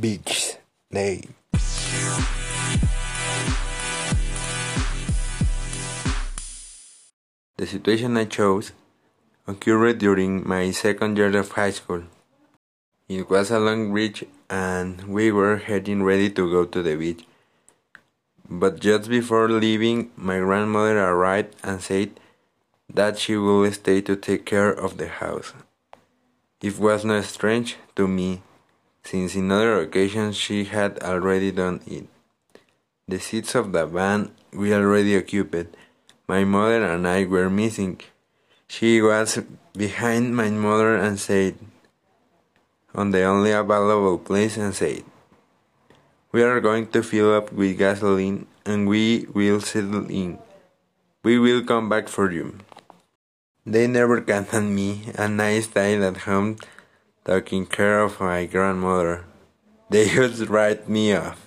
beach day. The situation I chose occurred during my second year of high school. It was a long bridge and we were getting ready to go to the beach. But just before leaving, my grandmother arrived and said that she will stay to take care of the house. It was not strange to me, since in other occasions she had already done it. The seats of the van we already occupied. My mother and I were missing. She was behind my mother and said, on the only available place and said, We are going to fill up with gasoline and we will settle in. We will come back for you. They never counted me and I stayed at home taking care of my grandmother. They just write me off.